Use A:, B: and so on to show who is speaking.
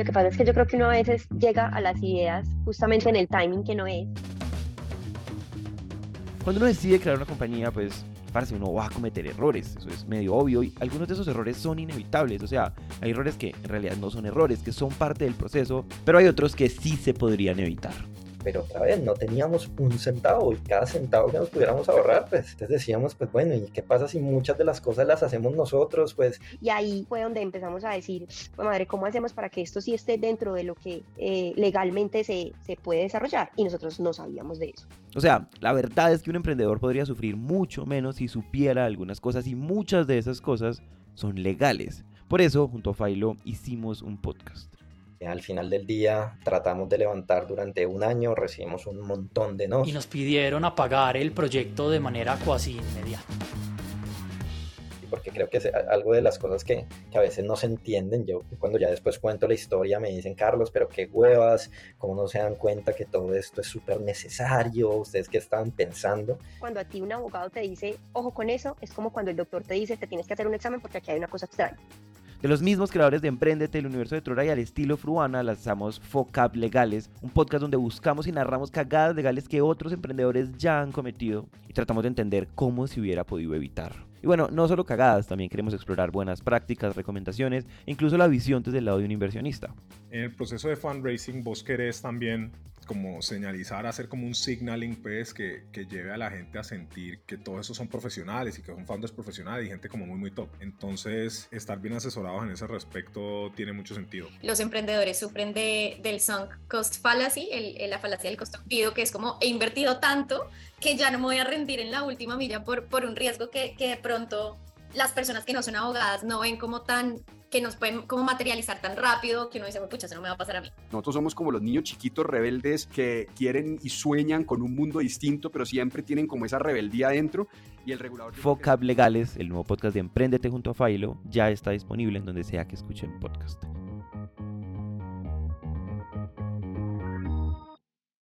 A: Lo que pasa es que yo creo que uno a veces llega a las ideas justamente en el timing que no es.
B: Cuando uno decide crear una compañía, pues parece uno va a cometer errores, eso es medio obvio y algunos de esos errores son inevitables, o sea, hay errores que en realidad no son errores, que son parte del proceso, pero hay otros que sí se podrían evitar
C: pero otra vez no teníamos un centavo y cada centavo que nos pudiéramos ahorrar, pues entonces decíamos, pues bueno, ¿y qué pasa si muchas de las cosas las hacemos nosotros? Pues
A: y ahí fue donde empezamos a decir, pues madre, ¿cómo hacemos para que esto sí esté dentro de lo que eh, legalmente se, se puede desarrollar? Y nosotros no sabíamos de eso.
B: O sea, la verdad es que un emprendedor podría sufrir mucho menos si supiera algunas cosas y muchas de esas cosas son legales. Por eso, junto a Failo, hicimos un podcast.
C: Al final del día tratamos de levantar durante un año, recibimos un montón de no.
D: Y nos pidieron apagar el proyecto de manera cuasi inmediata.
C: Porque creo que es algo de las cosas que, que, a veces no se entienden. Yo cuando ya después cuento la historia me dicen, Carlos, pero qué huevas, cómo no se dan cuenta que todo esto es súper necesario, ustedes qué estaban pensando.
A: Cuando a ti un abogado te dice, ojo con eso, es como cuando el doctor te dice, te tienes que hacer un examen porque aquí hay una cosa extraña.
B: De los mismos creadores de Emprendete, el universo de Trora y al estilo Fruana, lanzamos Focap Legales, un podcast donde buscamos y narramos cagadas legales que otros emprendedores ya han cometido y tratamos de entender cómo se hubiera podido evitar. Y bueno, no solo cagadas, también queremos explorar buenas prácticas, recomendaciones incluso la visión desde el lado de un inversionista.
E: En el proceso de fundraising vos querés también como señalizar, hacer como un signaling, pues, que, que, lleve a la gente a sentir que todos esos son profesionales y que son founders profesionales y gente como muy, muy top. Entonces, estar bien asesorados en ese respecto tiene mucho sentido.
F: Los emprendedores sufren de, del sunk cost fallacy, la falacia del costo pido, que es como he invertido tanto que ya no me voy a rendir en la última milla por, por un riesgo que, que de pronto las personas que no son abogadas no ven como tan que nos pueden como materializar tan rápido que uno dice, pucha, eso no me va a pasar a mí.
G: Nosotros somos como los niños chiquitos rebeldes que quieren y sueñan con un mundo distinto, pero siempre tienen como esa rebeldía adentro y el regulador...
B: Focab Legales, el nuevo podcast de Emprendete junto a Failo, ya está disponible en donde sea que escuchen podcast.